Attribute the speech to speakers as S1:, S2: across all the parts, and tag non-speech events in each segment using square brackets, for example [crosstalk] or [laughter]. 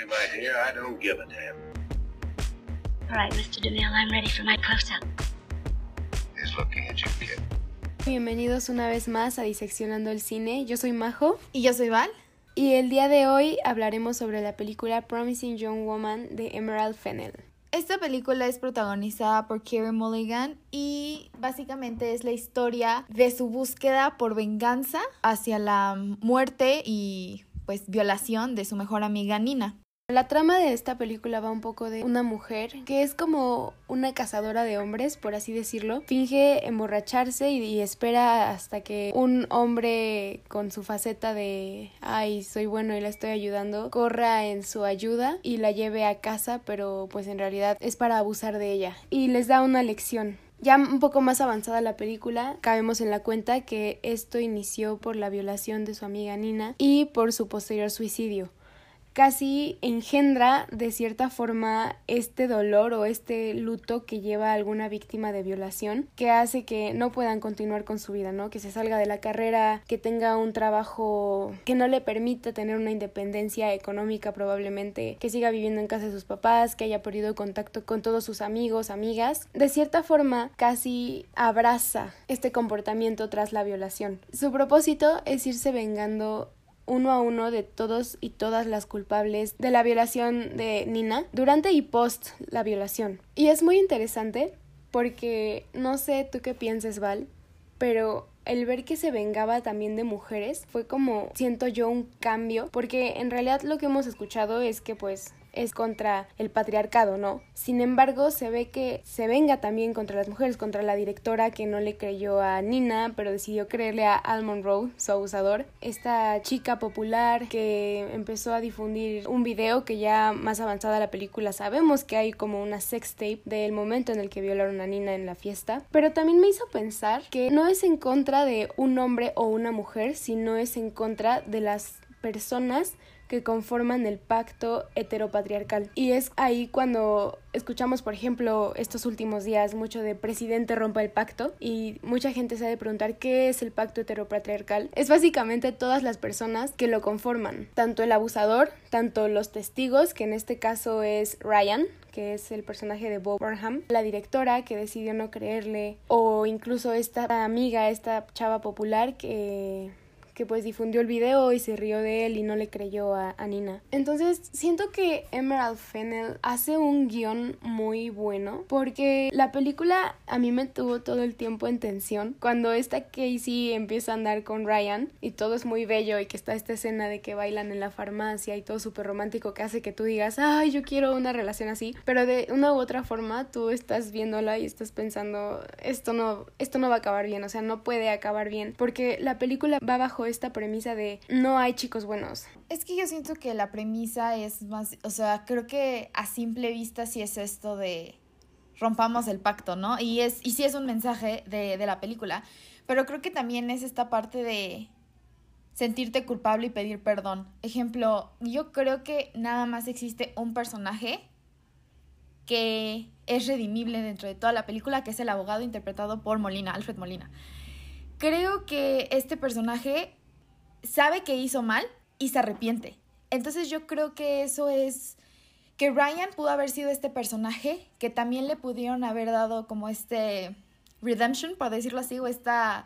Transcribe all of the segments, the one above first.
S1: me, my dear, I don't give a damn.
S2: All right, Mr. DeMille, I'm ready for my close-up.
S1: He's looking at you, kid.
S3: Bienvenidos una vez más a Diseccionando el Cine. Yo soy Majo
S4: Y yo soy Val.
S3: y el día de hoy hablaremos sobre la película Promising Young Woman de Emerald Fennell.
S4: Esta película es protagonizada por Kerry Mulligan y básicamente es la historia de su búsqueda por venganza hacia la muerte y pues violación de su mejor amiga Nina.
S3: La trama de esta película va un poco de una mujer que es como una cazadora de hombres, por así decirlo. Finge emborracharse y, espera hasta que un hombre con su faceta de ay, soy bueno y la estoy ayudando, corra en su ayuda y la lleve a casa, pero pues en realidad es para abusar de ella. Y les da una lección. Ya un poco más avanzada la película, cabemos en la cuenta que esto inició por la violación de su amiga Nina y por su posterior suicidio casi engendra de cierta forma este dolor o este luto que lleva a alguna víctima de violación que hace que no puedan continuar con su vida, ¿no? Que se salga de la carrera, que tenga un trabajo que no le permita tener una independencia económica probablemente, que siga viviendo en casa de sus papás, que haya perdido contacto con todos sus amigos, amigas. De cierta forma casi abraza este comportamiento tras la violación. Su propósito es irse vengando uno a uno de todos y todas las culpables de la violación de Nina durante y post la violación. Y es muy interesante porque no sé tú qué pienses, Val, pero el ver que se vengaba también de mujeres fue como siento yo un cambio porque en realidad lo que hemos escuchado es que pues es contra el patriarcado, ¿no? Sin embargo, se ve que se venga también contra las mujeres, contra la directora que no le creyó a Nina, pero decidió creerle a Al Monroe, su abusador. Esta chica popular que empezó a difundir un video que ya más avanzada la película sabemos que hay como una sex tape del momento en el que violaron a Nina en la fiesta, pero también me hizo pensar que no es en contra de un hombre o una mujer, sino es en contra de las personas que conforman el pacto heteropatriarcal. Y es ahí cuando escuchamos, por ejemplo, estos últimos días mucho de presidente rompa el pacto y mucha gente se ha de preguntar qué es el pacto heteropatriarcal. Es básicamente todas las personas que lo conforman, tanto el abusador, tanto los testigos, que en este caso es Ryan, que es el personaje de Bob Burnham, la directora que decidió no creerle, o incluso esta amiga, esta chava popular que pues difundió el video y se rió de él y no le creyó a, a, Nina. Entonces siento que Emerald Fennell hace un guion muy bueno porque la película a mí me tuvo todo el tiempo en tensión. Cuando esta Casey empieza a andar con Ryan y todo es muy bello y que está esta escena de que bailan en la farmacia y todo súper romántico que hace que tú digas, ay, yo quiero una relación así, pero de una u otra forma tú estás viéndola y estás pensando, esto no, esto no va a acabar bien, o sea, no puede acabar bien porque la película va bajo esta premisa de no hay chicos buenos.
S4: Es que yo siento que la premisa es más, o sea, creo que a simple vista sí es esto de rompamos el pacto, ¿no? Y es y sí es un mensaje de, de la película, pero creo que también es esta parte de sentirte culpable y pedir perdón. Ejemplo, yo creo que nada más existe un personaje que es redimible dentro de toda la película, que es el abogado interpretado por Molina, Alfred Molina. Creo que este personaje sabe que hizo mal y se arrepiente. Entonces yo creo que eso es que Ryan pudo haber sido este personaje que también le pudieron haber dado como este redemption, por decirlo así, o esta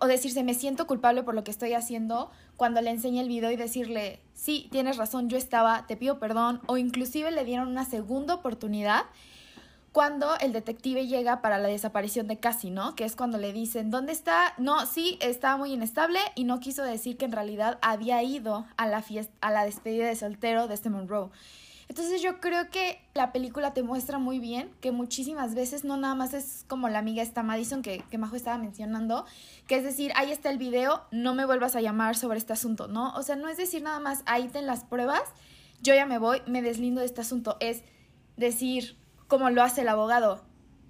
S4: o decirse me siento culpable por lo que estoy haciendo cuando le enseña el video y decirle sí, tienes razón, yo estaba, te pido perdón o inclusive le dieron una segunda oportunidad cuando el detective llega para la desaparición de Cassie, ¿no? Que es cuando le dicen, ¿dónde está? No, sí, estaba muy inestable y no quiso decir que en realidad había ido a la fiesta, a la despedida de soltero de este Monroe. Entonces yo creo que la película te muestra muy bien que muchísimas veces no nada más es como la amiga esta Madison que, que Majo estaba mencionando, que es decir, ahí está el video, no me vuelvas a llamar sobre este asunto, ¿no? O sea, no es decir nada más, ahí ten las pruebas, yo ya me voy, me deslindo de este asunto, es decir, como lo hace el abogado.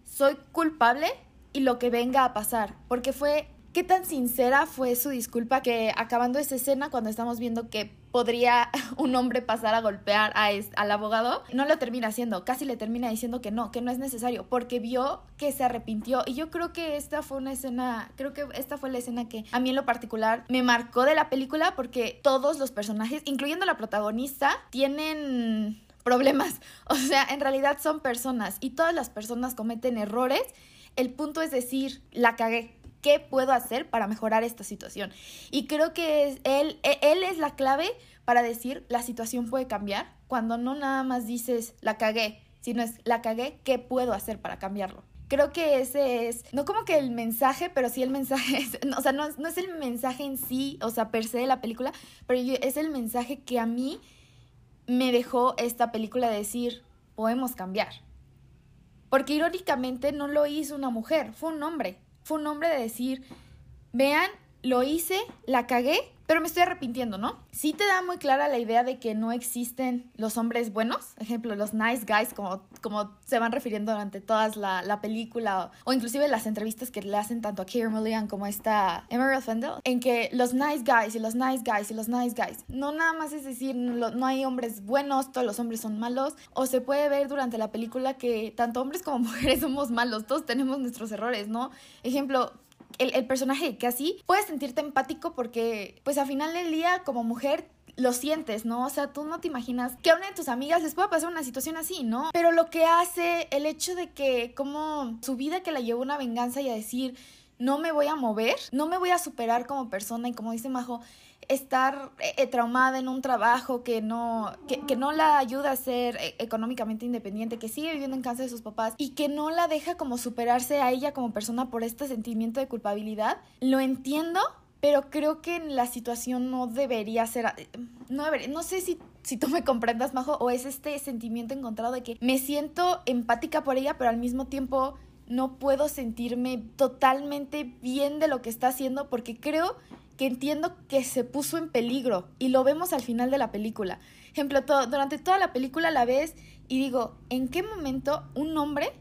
S4: Soy culpable y lo que venga a pasar, porque fue qué tan sincera fue su disculpa que acabando esa escena cuando estamos viendo que podría [laughs] un hombre pasar a golpear a al abogado, no lo termina haciendo, casi le termina diciendo que no, que no es necesario, porque vio que se arrepintió y yo creo que esta fue una escena, creo que esta fue la escena que a mí en lo particular me marcó de la película porque todos los personajes, incluyendo la protagonista, tienen problemas, [laughs] o sea, en realidad son personas y todas las personas cometen errores. El punto es decir, la cagué, ¿Qué puedo hacer para mejorar esta situación? Y creo que él, e, él es la clave para decir la situación puede cambiar cuando no nada más dices la cagué, sino es la cagué, ¿qué puedo hacer para cambiarlo? Creo que ese es, no como que el mensaje, pero sí el mensaje, [laughs] es, o sea, no, no es el mensaje en sí, o sea, per se de la película, pero es el mensaje que a mí me dejó esta película de decir, podemos cambiar. Porque irónicamente no lo hizo una mujer, fue un hombre fue un hombre de decir, vean, lo hice, la cagué, pero me estoy arrepintiendo, ¿no? Sí te da muy clara la idea de que no existen los hombres buenos, ejemplo, los nice guys, como, como se van refiriendo durante toda la, la, película, o, inclusive las entrevistas que le hacen tanto a Keir Mulligan como a esta Emerald Fendel, en que los nice guys y los nice guys y los nice guys, no nada más es decir, no, no hay hombres buenos, todos los hombres son malos, o se puede ver durante la película que tanto hombres como [laughs] mujeres somos malos, todos tenemos nuestros errores, ¿no? Ejemplo, el, personaje que así puedes sentirte empático porque, pues a final del día, como mujer, lo sientes, ¿no? O sea, tú no te imaginas que a una de tus amigas les pueda pasar una situación así, ¿no? Pero lo que hace el hecho de que como su vida que la llevó una venganza y a decir, no me voy a mover, no me voy a superar como persona y como dice Majo, estar eh, eh, traumada en un trabajo que no, que, no la ayuda a ser eh, económicamente independiente, que sigue viviendo en casa de sus papás y que no la deja como superarse a ella como persona por este sentimiento de culpabilidad, lo entiendo, pero creo que en la situación no debería ser, no debería, no sé si si tú me comprendas, Majo, o es este sentimiento encontrado de que me siento empática por ella, pero al mismo tiempo no puedo sentirme totalmente bien de lo que está haciendo porque creo que entiendo que se puso en peligro y lo vemos al final de la película. Ejemplo, durante toda la película la ves y digo, ¿en qué momento un hombre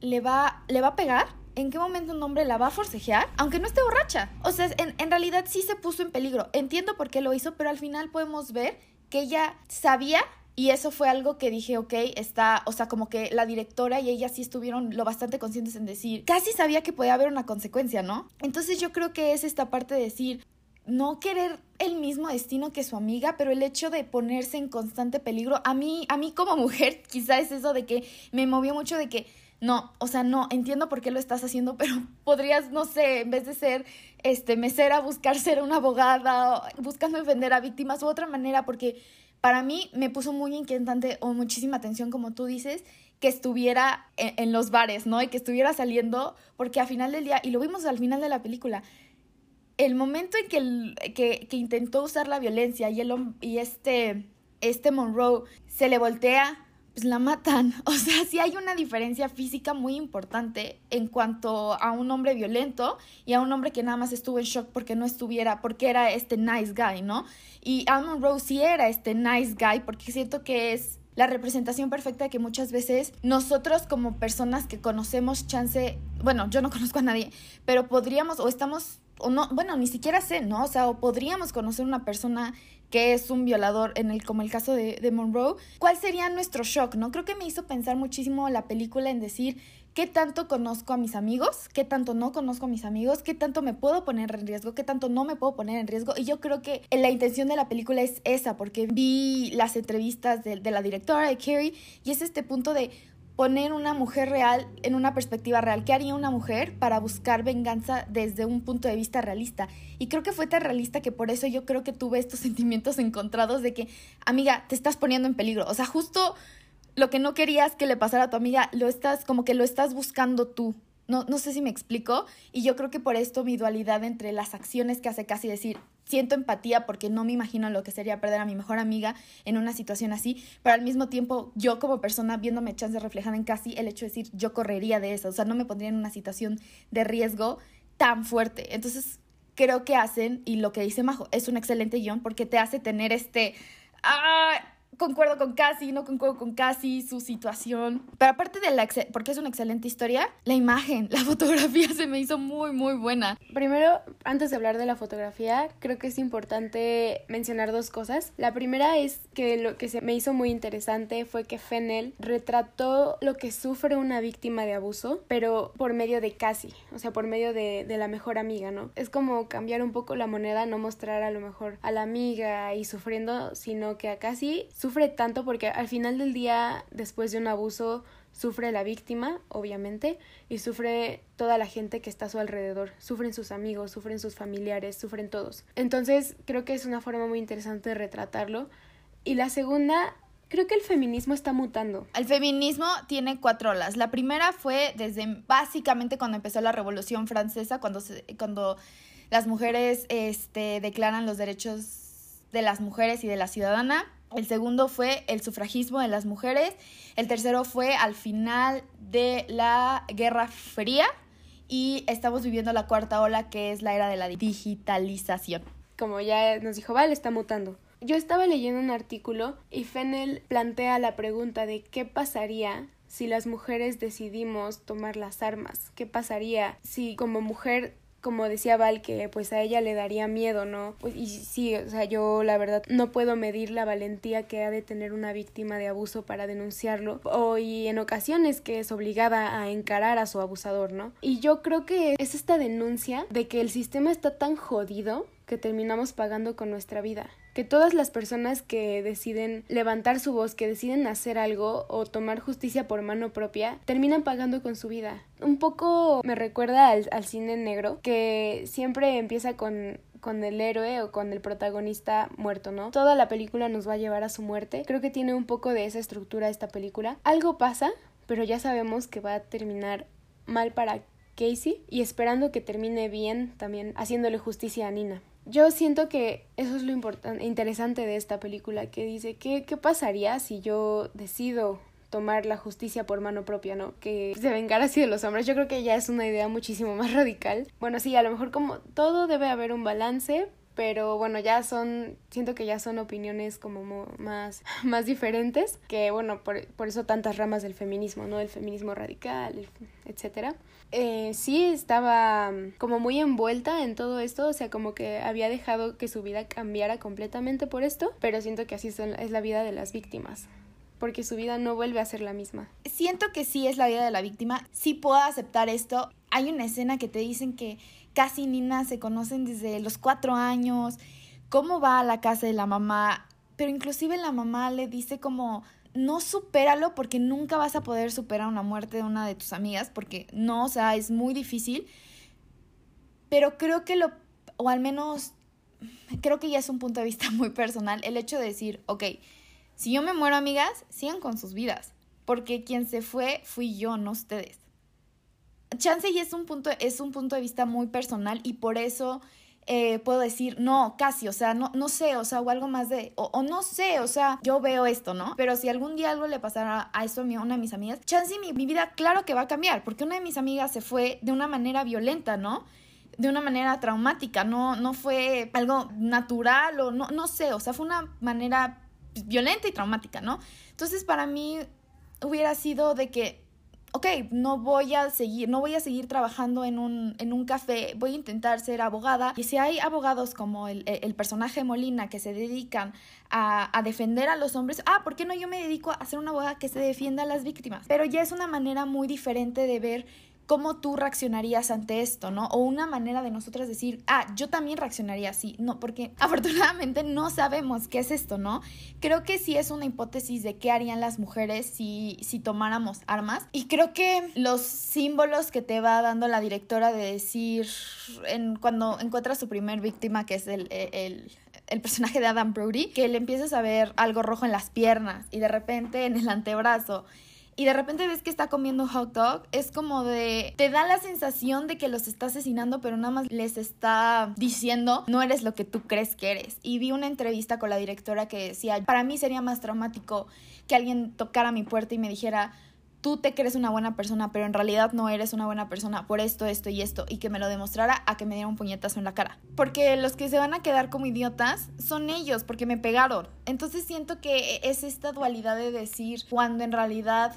S4: le va, le va a pegar? ¿En qué momento un hombre la va a forcejear? Aunque no esté borracha. O sea, en, en realidad sí se puso en peligro. Entiendo por qué lo hizo, pero al final podemos ver que ella sabía y eso fue algo que dije, ok, está, o sea, como que la directora y ella sí estuvieron lo bastante conscientes en decir, casi sabía que podía haber una consecuencia, ¿no? Entonces yo creo que es esta parte de decir, no querer el mismo destino que su amiga, pero el hecho de ponerse en constante peligro, a mí, a mí como mujer, [laughs] quizá es eso de que me movió mucho de que, no, o sea, no, entiendo por qué lo estás haciendo, [laughs] pero podrías, no sé, en vez de ser este mesera, buscar ser una abogada, buscando defender a víctimas u otra manera, porque para mí me puso muy inquietante o muchísima atención, como tú dices, que estuviera en, los bares, ¿no? Y que estuviera saliendo, porque al final del día, y lo vimos al final de la película, el momento en que, que, que intentó usar la violencia y, el, y este, este Monroe se le voltea pues la matan. [laughs] O sea, sí hay una diferencia física muy importante en cuanto a un hombre violento y a un hombre que nada más estuvo en shock porque no estuviera, porque era este nice guy, ¿no? Y Almond Rose sí era este nice guy porque siento que es la representación perfecta de que muchas veces nosotros como personas que conocemos chance, bueno, yo no [laughs] conozco a nadie, pero podríamos o estamos o no, bueno, ni siquiera sé, ¿no? O sea, o podríamos conocer una persona que es un violador, en el, como el caso de, de Monroe, ¿cuál sería nuestro shock, no? Creo que me hizo pensar muchísimo la película en decir qué tanto conozco a mis amigos, qué tanto no conozco a mis amigos, qué tanto me puedo poner en riesgo, qué tanto no me puedo poner en riesgo. Y yo creo que la intención de la película es esa, porque vi las entrevistas de, de la directora, de Carrie, y es este punto de poner una mujer real en una perspectiva real. ¿Qué haría una mujer para buscar venganza desde un punto de vista realista? Y creo que fue tan realista que por eso yo creo que tuve estos [laughs] sentimientos encontrados de que, amiga, te estás poniendo en peligro. O sea, justo lo que no querías que le pasara a tu amiga, lo estás, como que lo estás buscando tú. No, no sé si me explico. Y yo creo que por esto mi dualidad entre las acciones que hace casi decir, siento empatía porque no me imagino lo que sería perder a mi mejor amiga en una situación así, pero al mismo tiempo yo como persona viéndome chance reflejada en casi el hecho de decir yo correría de eso, o sea, no me pondría en una situación de riesgo tan fuerte. Entonces, creo que hacen, y lo que dice Majo, es un excelente guion porque te hace tener este... Ah, concuerdo con Cassie, no concuerdo con Cassie, su situación. Pero aparte de la, porque es una excelente historia, la imagen, la [laughs] fotografía se me hizo muy, muy buena.
S3: Primero, antes de hablar de la fotografía, creo que es importante mencionar dos cosas. La primera es que lo que se me hizo muy interesante fue que Fennel retrató lo que sufre una víctima de abuso, pero por medio de Cassie, o sea, por medio de, de la mejor amiga, ¿no? Es como cambiar un poco la moneda, no mostrar a lo mejor a la amiga y sufriendo, sino que a Cassie sufre tanto porque al final del día, después de un abuso, sufre la víctima, obviamente, y sufre toda la gente que está a su alrededor. Sufren sus amigos, sufren sus familiares, sufren todos. Entonces, creo que es una forma muy interesante de retratarlo. Y la segunda, creo que el feminismo está mutando.
S4: El feminismo tiene cuatro olas. La primera fue desde básicamente cuando empezó la Revolución Francesa, cuando, cuando las mujeres este, declaran los derechos de las mujeres y de la ciudadana. El segundo fue el sufragismo de las mujeres. El tercero fue al final de la Guerra Fría. Y estamos viviendo la cuarta ola, que es la era de la digitalización.
S3: Como ya nos dijo Val, está mutando. Yo estaba leyendo un artículo y Fennel plantea la pregunta de qué pasaría si las mujeres decidimos tomar las armas. ¿Qué pasaría si como mujer como decía Val, que pues a ella le daría miedo, ¿no? Pues, y sí, o sea, yo la verdad no puedo medir la valentía que ha de tener una víctima de abuso para denunciarlo, o y en ocasiones que es obligada a encarar a su abusador, ¿no? Y yo creo que es esta denuncia de que el sistema está tan jodido que terminamos pagando con nuestra vida que todas las personas que deciden levantar su voz, que deciden hacer algo o tomar justicia por mano propia, terminan pagando con su vida. Un poco me recuerda al, cine negro, que siempre empieza con con el héroe o con el protagonista muerto, ¿no? Toda la película nos va a llevar a su muerte. Creo que tiene un poco de esa estructura esta película. Algo pasa, pero ya sabemos que va a terminar mal para Casey y esperando que termine bien también haciéndole justicia a Nina yo siento que eso es lo interesante de esta película, que dice, ¿qué, ¿qué pasaría si yo decido tomar la justicia por mano propia, ¿no? Que se vengara así de los hombres. Yo creo que ya es una idea muchísimo más radical. Bueno, sí, a lo mejor como todo debe haber un balance, pero bueno, ya son, siento que ya son opiniones como más, [laughs] más diferentes, que bueno, por, por eso tantas ramas del feminismo, ¿no? El feminismo radical, etcétera. Eh, sí estaba mm, como muy envuelta en todo esto, o sea, como que había dejado que su vida cambiara completamente por esto, pero siento que así es la vida de las víctimas porque su vida no vuelve a ser la misma.
S4: Siento que sí es la vida de la víctima, sí puedo aceptar esto. Hay una escena que te dicen que casi Nina se conocen desde los cuatro años, cómo va a la casa de la mamá, pero inclusive la mamá le dice como no supéralo porque nunca vas a poder superar una muerte de una de tus amigas, porque no, o sea, es muy difícil. Pero creo que lo, o al menos, creo que ya es un punto de vista [laughs] muy personal, el hecho de decir, ok, si yo me muero, amigas, sigan con sus vidas, porque quien se fue fui yo, no ustedes. Chance y es un punto, es un punto de vista muy personal y por eso eh, puedo decir, no, casi, o sea, no, no sé, o sea, o algo más de, o, no sé, o sea, yo veo esto, ¿no? Pero si algún día algo le pasara a esto a una de mis amigas, chance mi, mi vida, claro que va a cambiar, porque una de mis amigas se fue de una manera violenta, ¿no? de una manera traumática, no, no fue algo natural o no, no sé, o sea, fue una manera violenta y traumática, ¿no? Entonces para mí hubiera sido de que ok, no voy a seguir, no voy a seguir trabajando en un, en un café, voy a intentar ser abogada. Y si hay abogados como el, el personaje Molina que se dedican a, a, defender a los hombres, ah, ¿por qué no yo me dedico a ser una abogada que se defienda a las víctimas? Pero ya es una manera muy diferente de ver cómo tú reaccionarías ante esto, ¿no? O una manera de nosotras decir, ah, yo también reaccionaría así, no, porque [laughs] afortunadamente no sabemos qué es esto, ¿no? Creo que sí es una hipótesis de qué harían las mujeres si, si tomáramos armas. Y creo que los símbolos que te va dando la directora de decir, en, cuando encuentras su primer víctima, que es el, el, el personaje de Adam Brody, que le empiezas a ver algo rojo en las piernas y de repente en el antebrazo y de repente ves que está comiendo hot dog, es como de, te da la sensación de que los está asesinando, pero nada más les está diciendo, no eres lo que tú crees que eres. Y vi una entrevista con la directora que decía, para mí sería más traumático que alguien tocara mi puerta y me dijera, tú te crees una buena persona, pero en realidad no eres una buena persona por esto, esto y esto, y que me lo demostrara a que me diera un puñetazo en la cara. Porque los que se van a quedar como idiotas son ellos, porque me pegaron. Entonces siento que es esta dualidad de decir cuando en realidad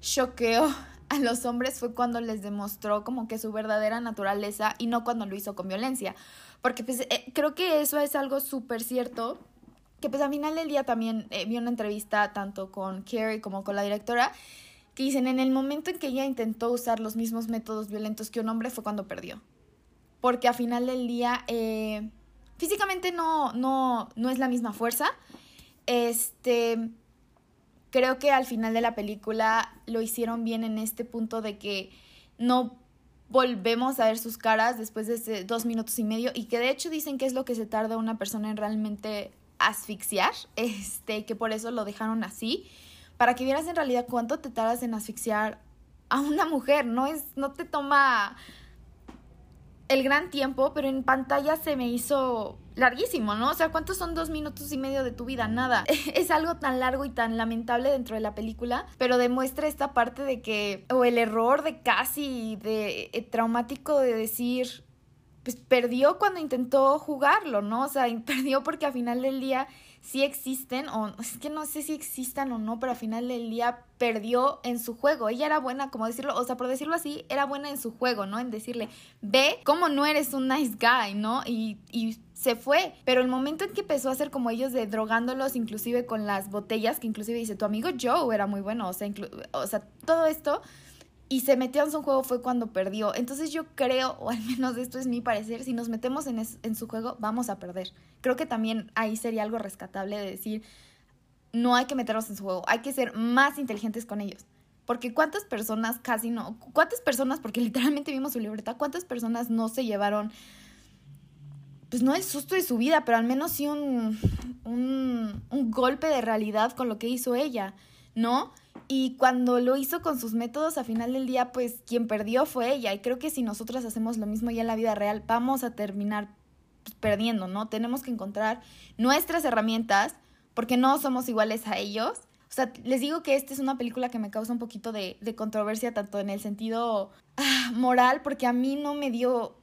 S4: choqueó [laughs] a los hombres fue cuando les demostró como que su verdadera naturaleza y no cuando lo hizo con violencia. Porque pues eh, creo que eso es algo súper cierto. Que pues al final del día también eh, vi una entrevista tanto con Carrie como con la directora que dicen en el momento en que ella intentó usar los mismos métodos violentos que un hombre fue cuando perdió. Porque al final del día eh, físicamente no, no, no es la misma fuerza. Este, creo que al final de la película lo hicieron bien en este punto de que no volvemos a ver sus caras después de dos minutos y medio y que de hecho dicen que es lo que se tarda una persona en realmente asfixiar, [laughs] este, que por eso lo dejaron así para que vieras en realidad cuánto te tardas en asfixiar a una mujer. No es, no te toma el gran tiempo, pero en pantalla se me hizo larguísimo, ¿no? O sea, ¿cuántos son dos minutos y medio de tu vida? Nada. [laughs] Es algo tan largo y tan lamentable dentro de la película, pero demuestra esta parte de que, o el error de casi, de eh, traumático de decir, pues perdió cuando intentó jugarlo, ¿no? O sea, [laughs] perdió porque al final del día sí existen, o es que no sé si existan o no, pero al final del día perdió en su juego. Ella era buena, como decirlo, o sea, por decirlo así, era buena en su juego, ¿no? En decirle, ve cómo no eres un nice guy, ¿no? Y, y se fue. Pero el momento en que empezó a hacer como ellos de drogándolos, inclusive con las botellas, que inclusive dice, tu amigo Joe era muy bueno, o sea, o sea todo esto y se metió en su juego fue cuando perdió. Entonces yo creo, o al menos esto es mi parecer, si nos metemos en, su juego vamos a perder. Creo que también ahí sería algo rescatable de decir, no hay que meternos en su juego, hay que ser más inteligentes con ellos. Porque cuántas personas casi no, cuántas personas, porque [laughs] literalmente vimos su libreta, cuántas personas no se llevaron, pues no el susto de su vida, pero al menos sí un, un golpe de realidad con lo que hizo ella, ¿no? Y cuando lo hizo con sus métodos, a final del día, pues quien perdió fue ella. Y creo que si nosotras hacemos lo mismo ya en la vida real, vamos a terminar pues, perdiendo, ¿no? Tenemos que encontrar nuestras herramientas porque no somos iguales a ellos. O sea, les digo que esta es una película que me causa un poquito de, de controversia, tanto en el sentido ah, moral, porque a mí no me dio,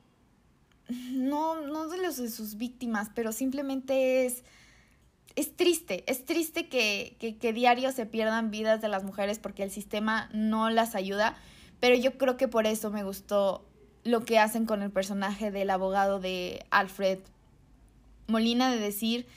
S4: no, no de los de sus víctimas, pero simplemente es es triste, es triste que, que, diario se pierdan vidas de las mujeres porque el sistema no las ayuda, pero yo creo que por eso me gustó lo que hacen con el personaje del abogado de Alfred Molina de decir,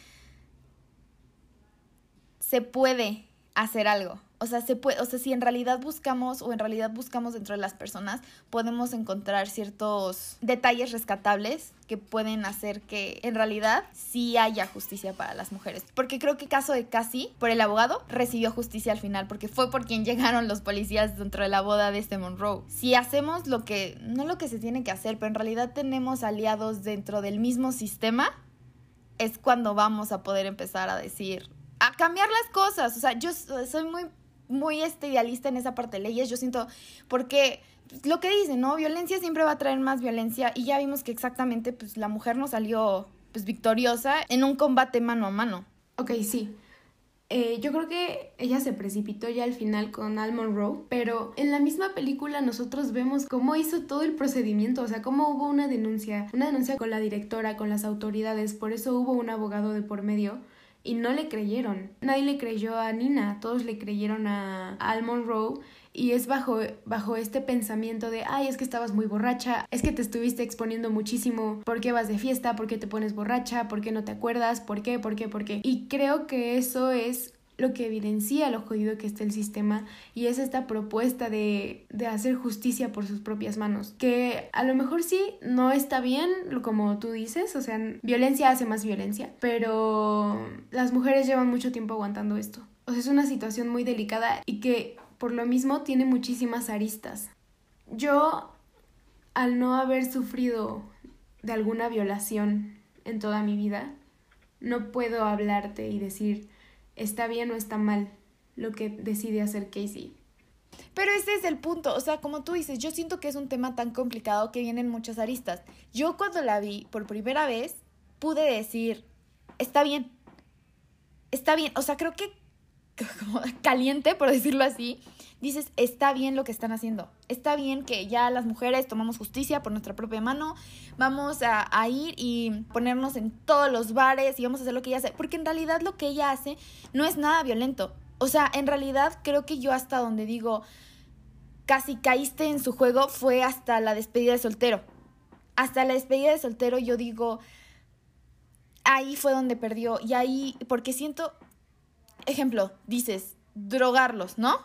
S4: se puede hacer algo, o sea, se puede, o sea, si en realidad buscamos o en realidad buscamos dentro de las personas, podemos encontrar ciertos detalles rescatables que pueden hacer que en realidad sí haya justicia para las mujeres. Porque creo que caso de Cassie, por el abogado, recibió justicia al final, porque fue por quien [laughs] llegaron los policías dentro de la boda de este Monroe. Si hacemos lo que, no lo que se tiene que hacer, pero en realidad tenemos aliados dentro del mismo sistema, es cuando vamos a poder empezar a decir, a cambiar las cosas. O sea, yo soy muy muy este, idealista en esa parte de leyes. Yo siento, porque lo que dicen, ¿no? Violencia siempre va a traer más violencia y ya vimos que exactamente pues la mujer no salió pues victoriosa en un combate mano a mano.
S3: Ok, sí. Eh, yo creo que ella se precipitó ya al final con Al Monroe, pero en la misma película nosotros vemos cómo hizo todo el procedimiento, o sea, cómo hubo una denuncia, una denuncia con la directora, con las autoridades, por eso hubo un abogado de por medio y no le creyeron. Nadie le creyó a Nina, todos le creyeron a, Al Monroe y es bajo, bajo este pensamiento de, ay, es que estabas muy borracha, es que te estuviste exponiendo muchísimo, ¿por qué vas de fiesta? ¿Por qué te pones borracha? ¿Por qué no te acuerdas? ¿Por qué? ¿Por qué? ¿Por qué? Y creo que eso es lo que evidencia lo jodido que está el sistema y es esta propuesta de, de, hacer justicia por sus propias manos. Que a lo mejor sí no está bien, como tú dices, o sea, violencia hace más violencia, pero las mujeres llevan mucho tiempo aguantando esto. O sea, es una situación muy delicada y que por lo mismo tiene muchísimas aristas. Yo, al no haber sufrido de alguna violación en toda mi vida, no puedo hablarte y decir está bien o está mal lo que decide hacer Casey.
S4: Pero ese es el punto, o sea, como tú dices, yo siento que es un tema tan complicado que vienen muchas aristas. Yo cuando la vi por primera vez pude decir, está bien, está bien, o sea, creo que [laughs] caliente, por decirlo así, dices, está bien lo que están haciendo. Está bien que ya las mujeres tomamos justicia por nuestra propia mano, vamos a, a, ir y ponernos en todos los bares y vamos a hacer lo que ella hace. Porque en realidad lo que ella hace no es nada violento. O sea, en realidad creo que yo hasta donde digo, casi caíste en su juego fue hasta la despedida de soltero. Hasta la despedida de soltero yo digo, ahí fue donde perdió. Y ahí, porque siento, ejemplo, dices, drogarlos, ¿no?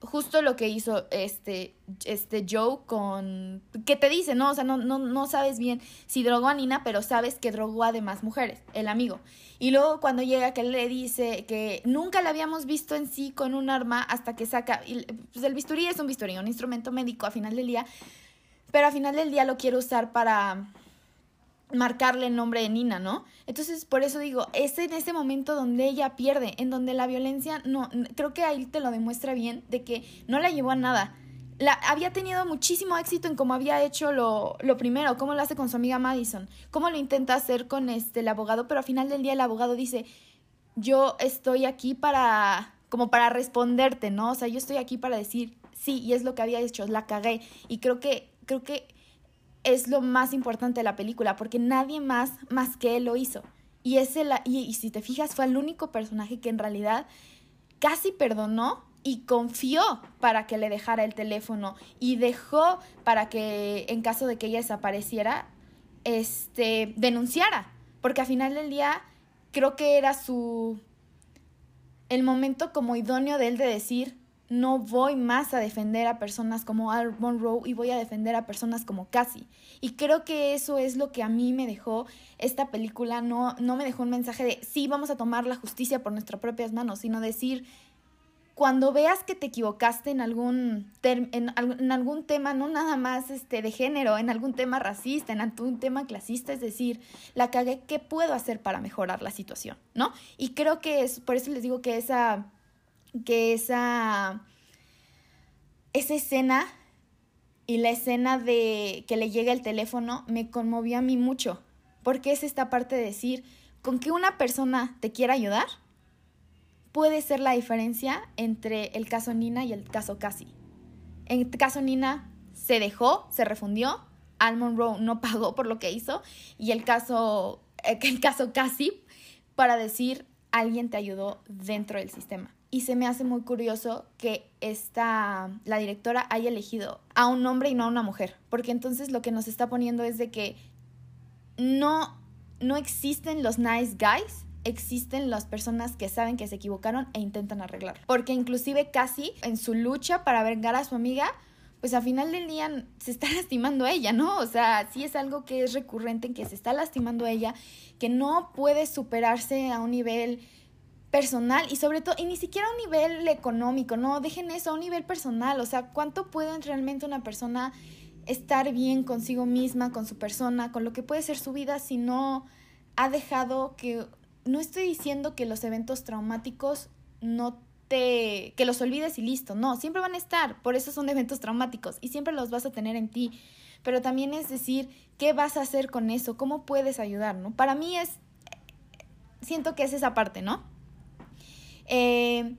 S4: Justo lo que hizo este, este Joe con... ¿Qué te dice, no? O sea, no, no, no sabes bien si drogó a Nina, pero sabes que drogó a demás mujeres, el amigo. Y luego cuando llega que él le dice que nunca la habíamos visto en sí con un arma hasta que saca... Pues el bisturí es un bisturí, un instrumento médico a final del día, pero a final del día lo quiere usar para marcarle el nombre de Nina, ¿no? Entonces, por eso digo, es en ese momento donde ella pierde, en donde la violencia, no, creo que ahí te lo demuestra bien, de que no la llevó a nada. La, había tenido muchísimo éxito en cómo había hecho lo, lo primero, cómo lo hace con su amiga Madison, cómo lo intenta hacer con este, el abogado, pero al final del día el abogado dice, yo estoy aquí para, como para responderte, ¿no? O sea, yo estoy aquí para decir, sí, y es lo que había hecho, la cagué. Y creo que, creo que es lo más importante de la película, porque nadie más, más que él lo hizo. Y, ese y si te fijas, fue el único personaje que en realidad casi perdonó y confió para que le dejara el teléfono y dejó para que en caso de que ella desapareciera, este, denunciara. Porque al final del día creo que era su... el momento como idóneo de él de decir, no voy más a defender a personas como Al Monroe y voy a defender a personas como Cassie. Y creo que eso es lo que a mí me dejó esta película. No, no me dejó un mensaje de sí, vamos a tomar la justicia por nuestras propias manos, sino decir, cuando veas que te equivocaste en algún, en, en, algún tema, no nada más este, de género, en algún tema racista, en algún tema clasista, es decir, la cagué, ¿qué puedo hacer para mejorar la situación? ¿No? Y creo que es, por eso les digo que esa que esa, esa escena y la escena de que le llega el teléfono me conmovió a mí mucho, porque es esta parte de decir, con que una persona te quiera ayudar, puede ser la diferencia entre el caso Nina y el caso Cassie. En el caso Nina se dejó, se refundió, Al Monroe no pagó por lo que hizo, y el caso, [laughs] el caso para decir, alguien te ayudó dentro del sistema y se me hace muy curioso que esta, la directora haya elegido a un hombre y no a una mujer, porque entonces lo que nos está poniendo es de que no, no existen los nice guys, existen las personas que saben que se equivocaron e intentan arreglarlo. Porque inclusive casi en su lucha para vengar a su amiga, pues a final del día se está [laughs] lastimando a ella, ¿no? O sea, sí es algo que es recurrente en que se está lastimando ella, que no puede superarse a un nivel personal y sobre todo, y ni siquiera a un nivel económico, no, dejen eso a un nivel personal, o sea, ¿cuánto puede realmente una persona estar bien consigo misma, con su persona, con lo que puede ser su vida si no ha dejado que, no estoy diciendo que los eventos traumáticos no te, que los olvides y listo, no, siempre van a estar, por eso son eventos traumáticos y siempre los vas a tener en ti, pero también es decir, ¿qué vas a hacer con eso? ¿Cómo puedes ayudar? ¿no? Para mí es, siento que es esa parte, ¿no? Eh,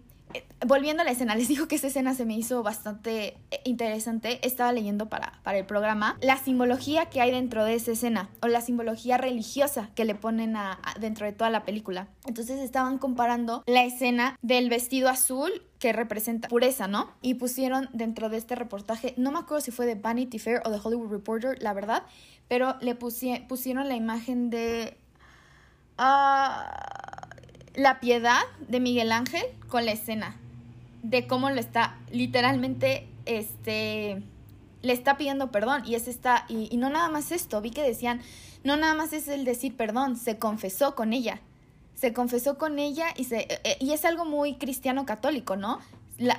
S4: volviendo a la escena, [laughs] les digo que esa escena se me hizo bastante eh, interesante. Estaba leyendo para, para el programa la simbología que hay dentro de esa escena o la simbología religiosa que le ponen a, dentro de toda la película. Entonces estaban comparando la escena del vestido azul que representa pureza, ¿no? Y pusieron dentro de este reportaje, no me acuerdo si fue de Vanity Fair o de Hollywood Reporter, la verdad, pero le pusieron la imagen de... Uh, la piedad de Miguel Ángel con la escena de cómo lo está literalmente este le está pidiendo perdón y es esta y, y, no nada más esto vi que decían no nada más es el decir perdón se confesó con ella se confesó con ella y se e, e, y es algo muy cristiano católico no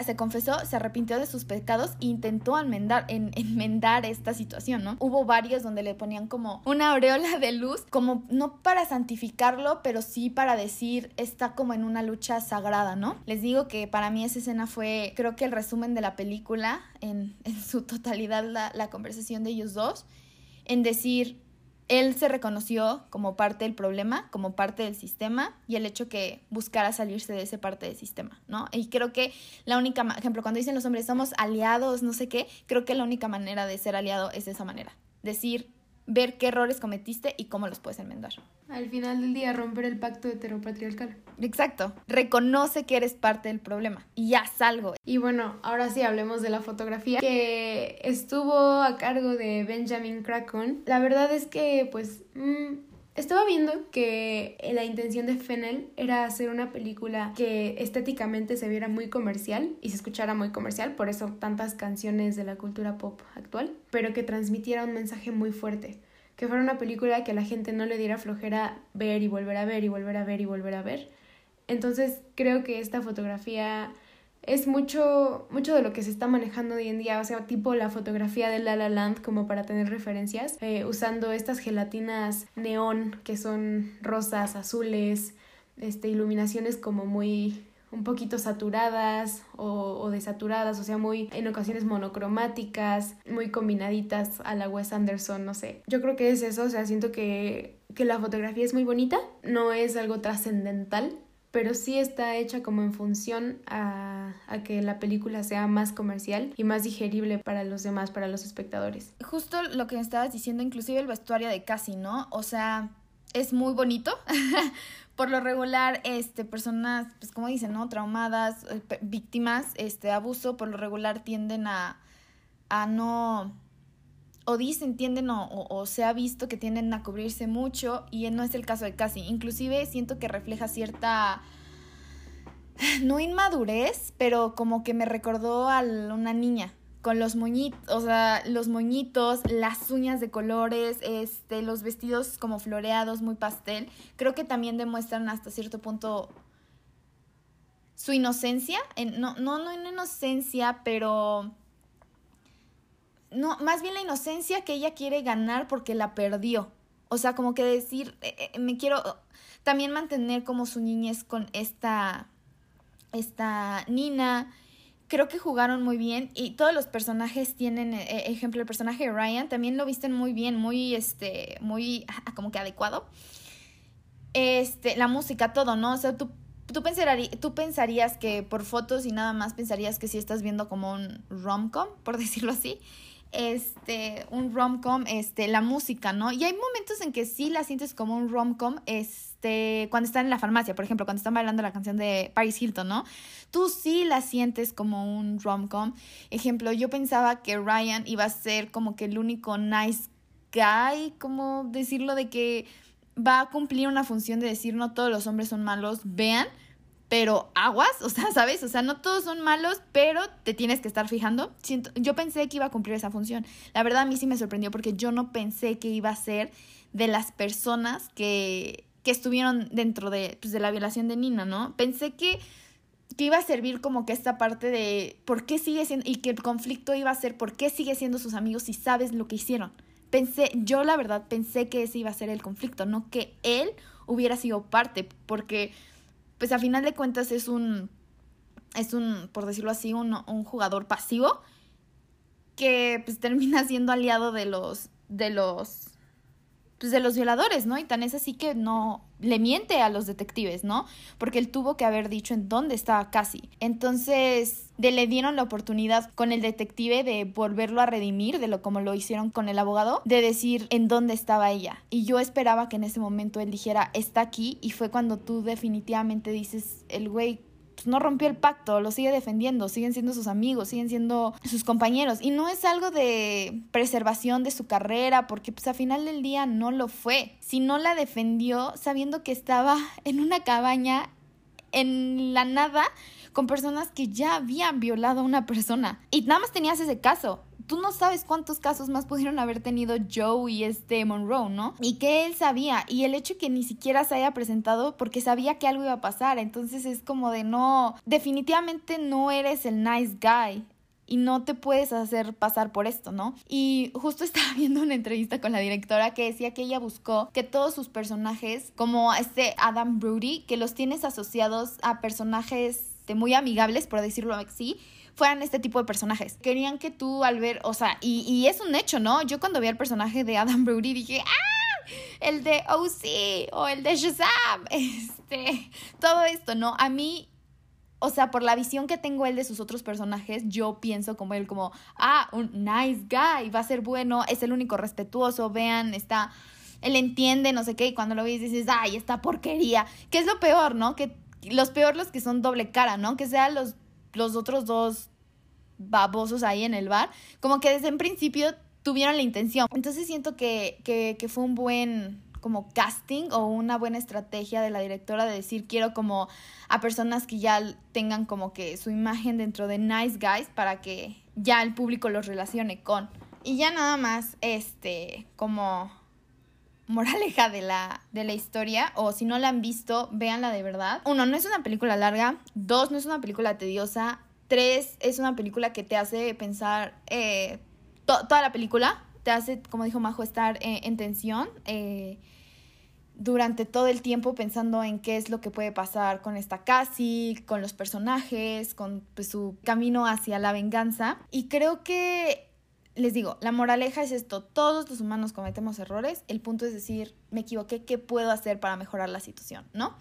S4: se confesó, se arrepintió de sus pecados e intentó enmendar, en, [laughs] enmendar esta situación, ¿no? Hubo varios donde le ponían como una aureola de luz, como no para santificarlo, pero sí para decir está como en una lucha sagrada, ¿no? Les digo que para mí esa escena fue, creo que el resumen de la película, en, en su totalidad la, la conversación de ellos dos, en decir, él se reconoció como parte del problema, como parte del sistema y el hecho que buscara salirse de esa parte del sistema, ¿no? Y creo que la única, ejemplo, cuando dicen los hombres somos aliados, no sé qué, creo que la única manera de ser aliado es de esa manera. Decir, ver qué errores cometiste y cómo los puedes enmendar.
S3: Al final del día, romper el pacto heteropatriarcal.
S4: Exacto. Reconoce que eres parte del problema y ya salgo.
S3: Y bueno, ahora sí hablemos de la fotografía que estuvo a cargo de Benjamin Cracon. La verdad es que, pues, mm, estaba viendo que la intención de Fennel era hacer una película que estéticamente se viera muy comercial y se escuchara muy comercial, por eso tantas canciones de la cultura pop actual, pero que transmitiera un mensaje muy fuerte que fuera una película que a la gente no le diera flojera ver y volver a ver y volver a ver y volver a ver. Entonces creo que esta fotografía es mucho, mucho de lo que se está manejando hoy en día, o sea, tipo la fotografía de La La Land como para tener referencias, eh, usando estas gelatinas neón que son rosas, azules, este, iluminaciones como muy un poquito saturadas o, desaturadas, o sea, muy en ocasiones monocromáticas, muy combinaditas a la Wes Anderson, no sé. Yo creo que es eso, o sea, siento que, que la fotografía es muy bonita, no es algo trascendental, pero sí está hecha como en función a, a, que la película sea más comercial y más digerible para los demás, para los espectadores.
S4: Justo lo que me estabas diciendo, inclusive el vestuario de Cassie, ¿no? O sea, es muy bonito. [laughs] Por lo regular, este, personas, pues como dicen, ¿no? Traumadas, eh, víctimas, este, abuso, por lo regular tienden a, a no, o dicen, tienden o, se ha visto que tienden a cubrirse mucho y no es el caso de Cassie. Inclusive siento que refleja cierta, no inmadurez, pero como que me recordó a una niña, con los moñitos, o sea, los moñitos, las uñas de colores, este, los vestidos como floreados, muy pastel, creo que también demuestran hasta cierto punto su inocencia, no, no, no inocencia, pero no, más bien la inocencia que ella quiere ganar porque la perdió. O sea, como que decir, eh, eh, me quiero también mantener como su niñez con esta, esta Nina, creo que jugaron muy bien y todos los personajes tienen, eh, ejemplo, el personaje de Ryan también lo visten muy bien, muy, este, muy, ah, como que adecuado. Este, la música, todo, ¿no? O sea, tú, tú, pensarías, tú pensarías que por fotos y nada más pensarías que sí estás viendo como un rom-com, por [laughs] decirlo así este, un rom-com, este, la música, ¿no? Y hay momentos en que sí la sientes como un rom-com, este, cuando están en la farmacia, por ejemplo, cuando están bailando la canción de Paris Hilton, ¿no? Tú sí la sientes como un rom-com. Ejemplo, yo pensaba que Ryan iba a ser como que el único nice guy, como decirlo, de que va a cumplir una función de decir no todos los hombres son malos, vean, pero aguas, [laughs] o sea, ¿sabes? O sea, no todos son malos, pero te tienes que estar fijando. Yo pensé que iba a cumplir esa función. La verdad a mí sí me sorprendió porque yo no pensé que iba a ser de las personas que, que estuvieron dentro de, pues, de la violación de Nina, ¿no? Pensé que, que iba a servir como que esta parte de por qué sigue siendo, y que el conflicto iba a ser por qué sigue siendo sus amigos si sabes lo que hicieron. Pensé, yo la verdad pensé que ese iba a ser el conflicto, no que él hubiera sido parte, porque pues a final de cuentas es un, es un, por decirlo así, un, un jugador pasivo que pues [laughs] termina siendo aliado de los, de los, pues de los violadores, ¿no? Y tan es así que no le miente a los detectives, ¿no? Porque él tuvo que haber dicho en dónde estaba Casi. Entonces, de, le dieron la oportunidad con el detective de volverlo a redimir, de lo como lo hicieron con el abogado, de decir en dónde estaba ella. Y yo esperaba que en ese momento él dijera, está aquí, y fue cuando tú definitivamente dices, el güey pues, no rompió el pacto, lo sigue defendiendo, siguen siendo sus amigos, siguen siendo sus compañeros. Y no es algo de preservación de su carrera, porque pues a final del día no lo fue. Si no la defendió sabiendo que estaba en una cabaña en la nada con personas que ya habían violado a una persona. Y nada más tenías ese caso tú no sabes cuántos casos más pudieron haber tenido Joe y este Monroe, ¿no? Y que él sabía, y el hecho que ni siquiera se haya presentado porque sabía que algo iba a pasar, entonces es como de no, definitivamente no eres el nice guy y no te puedes hacer pasar por esto, ¿no? Y justo [laughs] estaba viendo una entrevista con la directora que decía que ella buscó que todos sus personajes, como este Adam Brody, que los tienes asociados a personajes muy amigables, por decirlo así, fueran este tipo de personajes. Querían que tú al ver, o sea, y, y es un hecho, ¿no? Yo cuando vi al personaje de Adam Brody dije, ¡ah! el de OC o el de Shazam, [laughs] este, todo esto, ¿no? A mí o sea, por la visión que tengo él de sus otros personajes, yo pienso como él, como, ah, un nice guy, va a ser bueno, es el único respetuoso, vean, está, él entiende, no sé qué, y cuando lo ves dices, ay, esta porquería, que es lo peor, ¿no? Que los peor los que son doble cara, ¿no? Que sean los, los otros dos babosos ahí en el bar, como que desde el principio tuvieron la intención. Entonces siento que, que, que fue un buen como casting o una buena estrategia de la directora de decir quiero como a personas que ya tengan como que su imagen dentro de nice guys para que ya el público los relacione con. Y ya nada más, este, como moraleja de la, de la historia, o si no la han visto, véanla de verdad. Uno, no es una película larga. Dos, no es una película tediosa. Tres, es una película que te hace pensar eh, toda la película te hace, como dijo Majo, estar eh, en tensión eh, durante todo el tiempo pensando en qué es lo que puede pasar con esta Cassie, con los personajes, con pues, su camino hacia la venganza. Y creo que, les digo, la moraleja es esto, todos los humanos cometemos errores, el punto es decir, me equivoqué, ¿qué puedo hacer para mejorar la situación? ¿No?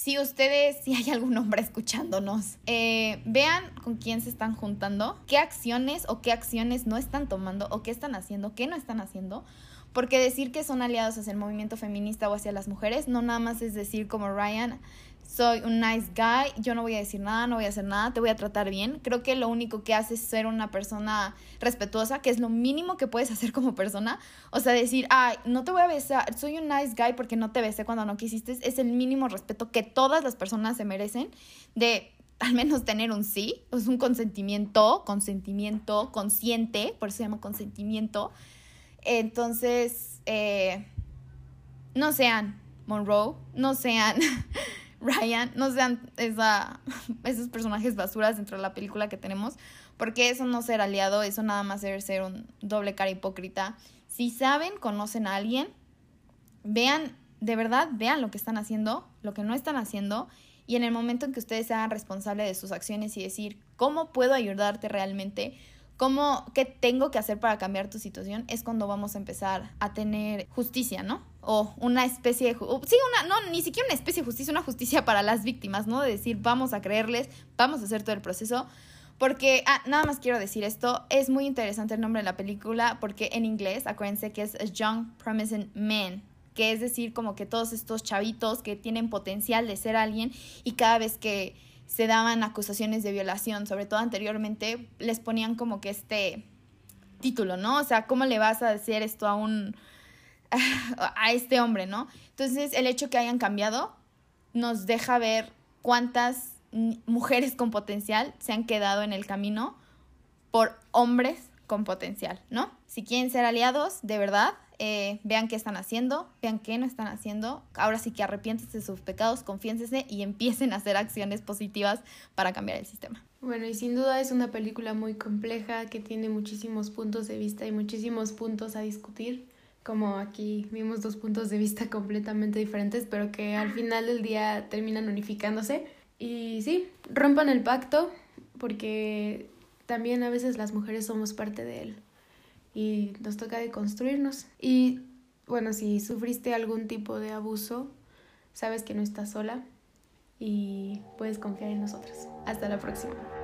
S4: si ustedes, si hay algún hombre escuchándonos, eh, vean con quién se están juntando, qué acciones o qué acciones no están tomando o qué están haciendo, qué no están haciendo. Porque decir que son aliados hacia el movimiento feminista o hacia las mujeres no nada más es decir como Ryan, soy un nice guy, yo no voy a decir nada, no voy a hacer nada, te voy a tratar bien. Creo que lo único que hace es ser una persona respetuosa, que es lo mínimo que puedes [laughs] hacer como persona. O sea, decir, ay, no te voy a besar, soy un nice guy porque no te besé cuando no quisiste, es el mínimo respeto que todas las personas se merecen de al menos tener un sí, es un consentimiento, consentimiento consciente, por eso se llama consentimiento. Entonces, eh, no sean Monroe, no sean [laughs] Ryan, no sean esa, [laughs] esos personajes basuras dentro de la película que tenemos, porque eso no ser aliado, eso nada más ser un doble cara hipócrita. Si saben, conocen a alguien, vean, de verdad, vean lo que están haciendo, lo que no están haciendo, y en el momento en que ustedes sean responsables de sus acciones y decir, ¿cómo puedo ayudarte realmente? ¿Cómo, qué tengo que hacer para cambiar tu situación? Es cuando vamos a empezar a tener justicia, ¿no? O una especie de... sí, una, no, ni siquiera una especie de justicia, una justicia para las víctimas, ¿no? De decir, vamos a creerles, vamos a hacer todo el proceso. Porque, ah, nada más quiero decir esto, es muy interesante el nombre de la película porque en inglés, acuérdense que es A Young Promising Man, que es decir, como que todos estos chavitos que tienen potencial de ser alguien y cada vez que se daban acusaciones de violación, sobre todo anteriormente, les ponían como que este título, ¿no? O sea, ¿cómo le vas a decir esto a un [laughs] a este hombre, ¿no? Entonces, el hecho que hayan cambiado nos deja ver cuántas mujeres con potencial se han quedado en el camino por hombres con potencial, ¿no? Si quieren ser aliados, de verdad, eh, vean qué están haciendo, vean qué no están haciendo. Ahora sí que arrepiéntense de sus pecados, confiénsense y empiecen a hacer acciones positivas para cambiar el sistema.
S3: Bueno, y sin duda es una película muy compleja que tiene muchísimos puntos de vista y muchísimos puntos a discutir como aquí vimos dos puntos de vista [laughs] completamente diferentes, pero que al final del día terminan unificándose. Y sí, rompan el pacto, porque también a veces las mujeres somos parte de él y nos toca deconstruirnos. Y bueno, si sufriste algún tipo de abuso, sabes que no estás sola y puedes confiar en nosotros. Hasta la próxima.